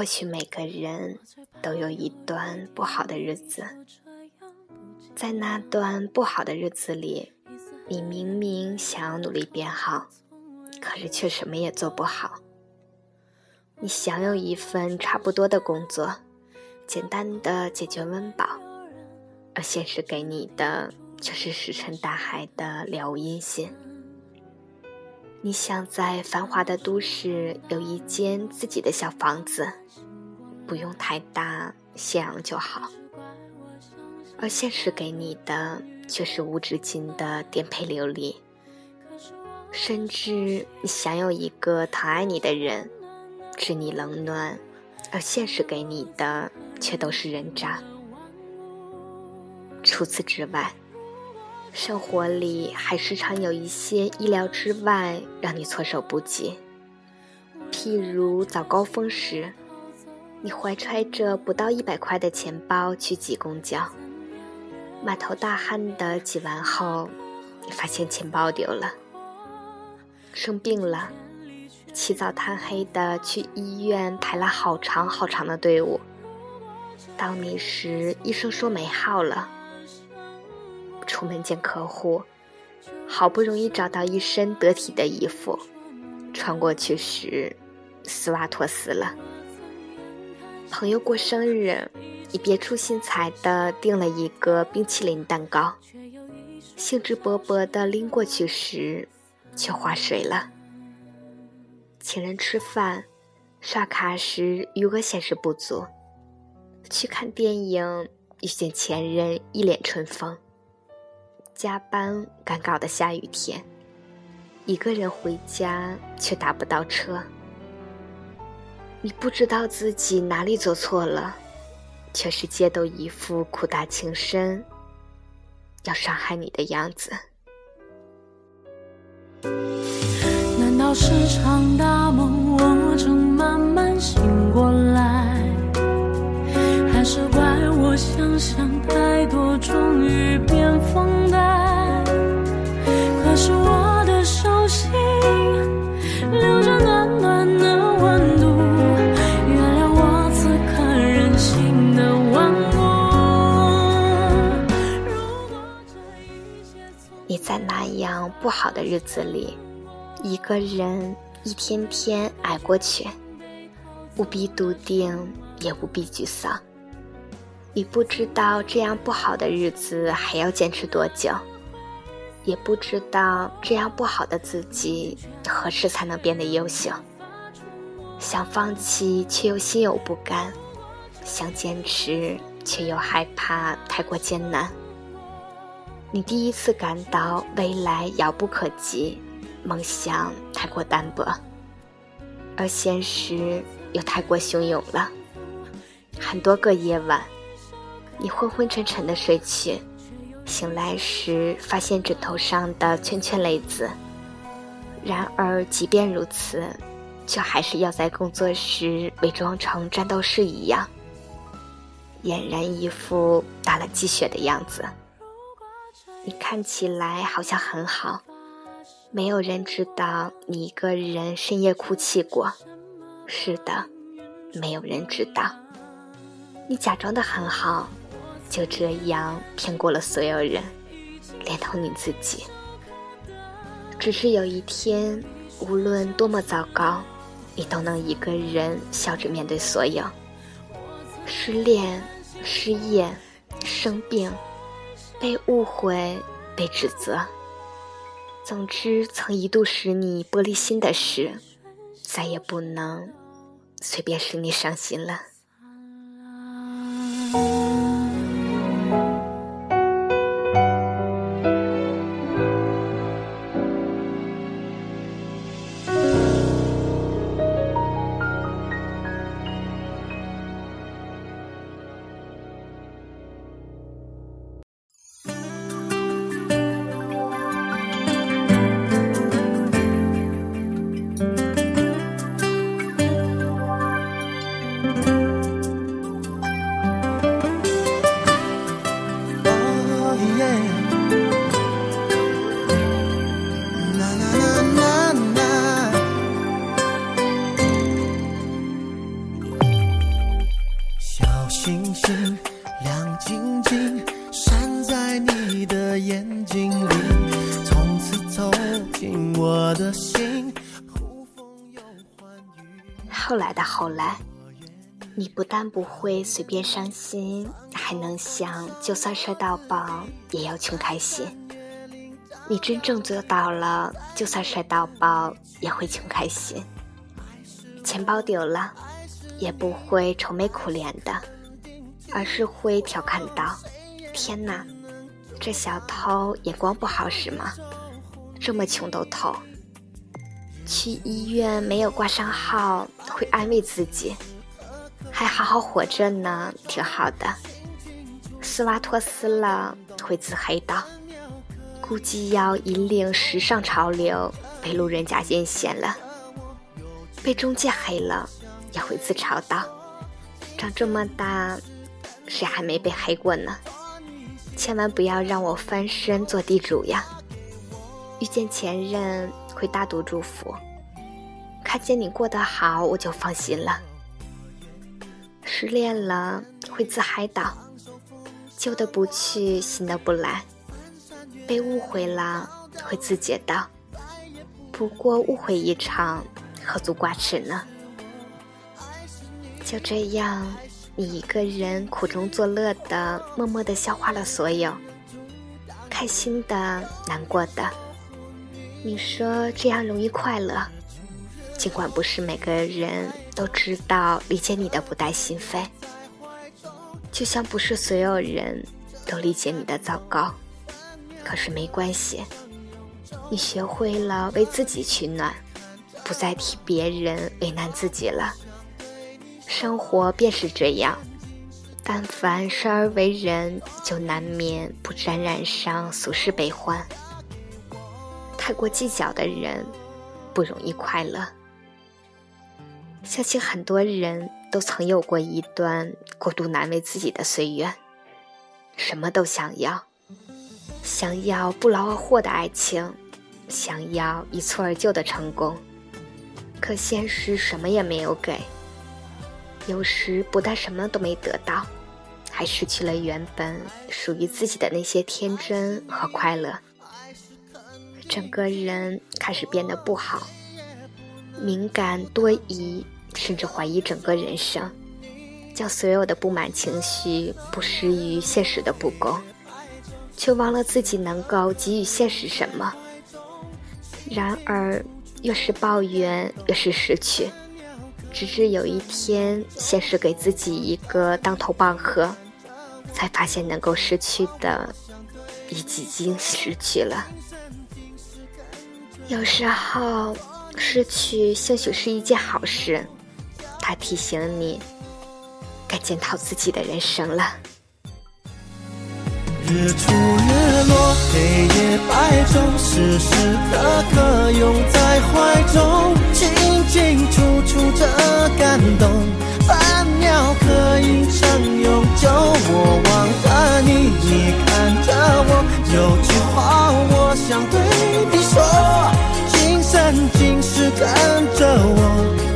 或许每个人都有一段不好的日子，在那段不好的日子里，你明明想要努力变好，可是却什么也做不好。你想有一份差不多的工作，简单的解决温饱，而现实给你的却是石沉大海的了无音信。你想在繁华的都市有一间自己的小房子，不用太大，显阳就好。而现实给你的却是无止境的颠沛流离。甚至你想有一个疼爱你的人，知你冷暖，而现实给你的却都是人渣。除此之外。生活里还时常有一些意料之外让你措手不及，譬如早高峰时，你怀揣着不到一百块的钱包去挤公交，满头大汗的挤完后，你发现钱包丢了；生病了，起早贪黑的去医院排了好长好长的队伍，到你时医生说没号了。出门见客户，好不容易找到一身得体的衣服，穿过去时，丝袜脱丝了。朋友过生日，你别出心裁的订了一个冰淇淋蛋糕，兴致勃勃的拎过去时，却划水了。请人吃饭，刷卡时余额显示不足。去看电影，遇见前任一脸春风。加班赶稿的下雨天，一个人回家却打不到车。你不知道自己哪里做错了，却是街都一副苦大情深，要伤害你的样子。难道是场大梦，我正慢慢醒的日子里，一个人一天天挨过去，不必笃定，也不必沮丧。你不知道这样不好的日子还要坚持多久。也不知道这样不好的自己何时才能变得优秀。想放弃却又心有不甘，想坚持却又害怕太过艰难。你第一次感到未来遥不可及，梦想太过单薄，而现实又太过汹涌了。很多个夜晚，你昏昏沉沉的睡去。醒来时，发现枕头上的圈圈泪渍。然而，即便如此，却还是要在工作时伪装成战斗士一样，俨然一副打了鸡血的样子。你看起来好像很好，没有人知道你一个人深夜哭泣过。是的，没有人知道。你假装的很好。就这样骗过了所有人，连同你自己。只是有一天，无论多么糟糕，你都能一个人笑着面对所有。失恋、失业、生病、被误会、被指责，总之，曾一度使你玻璃心的事，再也不能随便使你伤心了。进我的心。后来的后来，你不但不会随便伤心，还能想就算摔到宝也要穷开心。你真正做到了，就算摔到宝也会穷开心。钱包丢了，也不会愁眉苦脸的，而是会调侃道：“天哪，这小偷眼光不好使吗？这么穷都偷。”去医院没有挂上号，会安慰自己，还好好活着呢，挺好的。丝袜脱丝了，会自黑道，估计要引领时尚潮流，被路人甲艳羡了。被中介黑了，也会自嘲道：长这么大，谁还没被黑过呢？千万不要让我翻身做地主呀！遇见前任。会大度祝福，看见你过得好，我就放心了。失恋了会自嗨到，旧的不去，新的不来。被误会了会自解道，不过误会一场，何足挂齿呢？就这样，你一个人苦中作乐的，默默的消化了所有，开心的，难过的。你说这样容易快乐，尽管不是每个人都知道理解你的不带心扉，就像不是所有人都理解你的糟糕，可是没关系，你学会了为自己取暖，不再替别人为难自己了。生活便是这样，但凡生而为人，就难免不沾染上俗世悲欢。太过计较的人，不容易快乐。相信很多人都曾有过一段过度难为自己的岁月，什么都想要，想要不劳而获的爱情，想要一蹴而就的成功，可现实什么也没有给。有时不但什么都没得到，还失去了原本属于自己的那些天真和快乐。整个人开始变得不好，敏感多疑，甚至怀疑整个人生，将所有的不满情绪不施于现实的不公，却忘了自己能够给予现实什么。然而，越是抱怨，越是失去，直至有一天，现实给自己一个当头棒喝，才发现能够失去的，已经失去了。有时候，失去兴许是一件好事，它提醒你该检讨自己的人生了。日出日落，黑夜白昼，时时刻刻拥在怀中，清清楚楚这感动，看着我。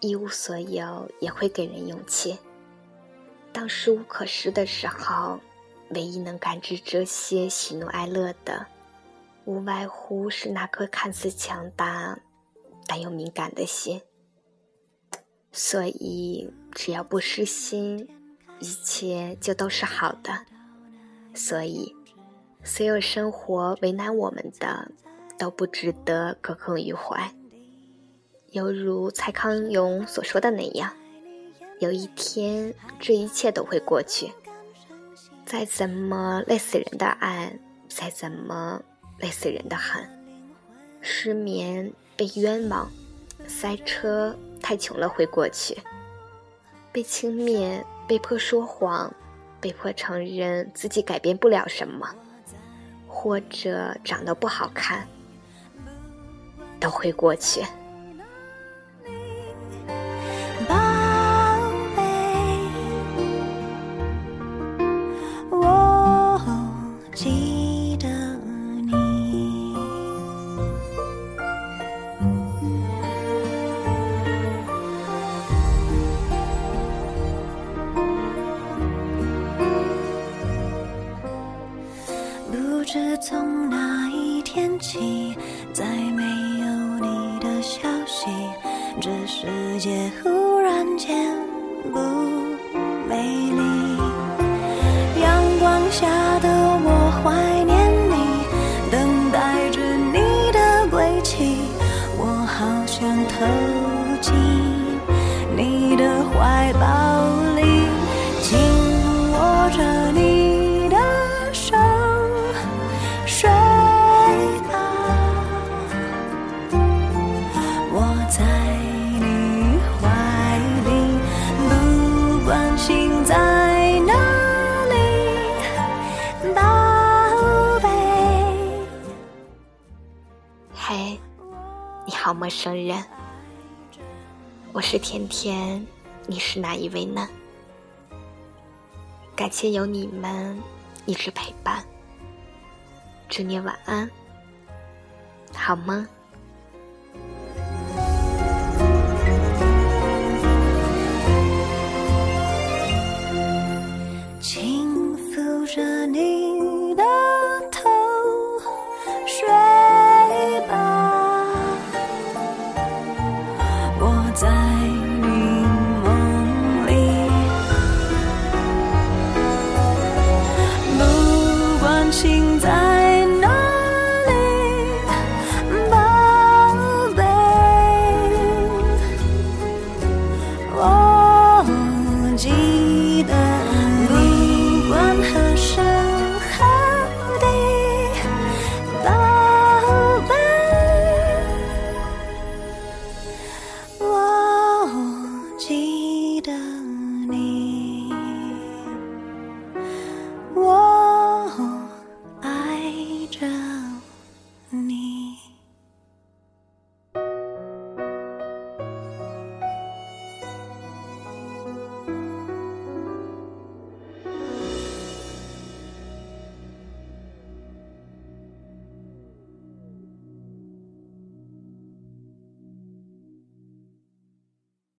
一无所有也会给人勇气。当失无可失的时候，唯一能感知这些喜怒哀乐的，无外乎是那颗看似强大但又敏感的心。所以，只要不失心，一切就都是好的。所以，所有生活为难我们的，都不值得耿耿于怀。犹如蔡康永所说的那样，有一天这一切都会过去。再怎么累死人的爱，再怎么累死人的恨，失眠被冤枉，塞车太穷了会过去。被轻蔑，被迫说谎，被迫承认自己改变不了什么，或者长得不好看，都会过去。从那一天起，再没有你的消息，这世界忽然间不美丽。好，陌生人，我是甜甜，你是哪一位呢？感谢有你们一直陪伴，祝你晚安，好梦。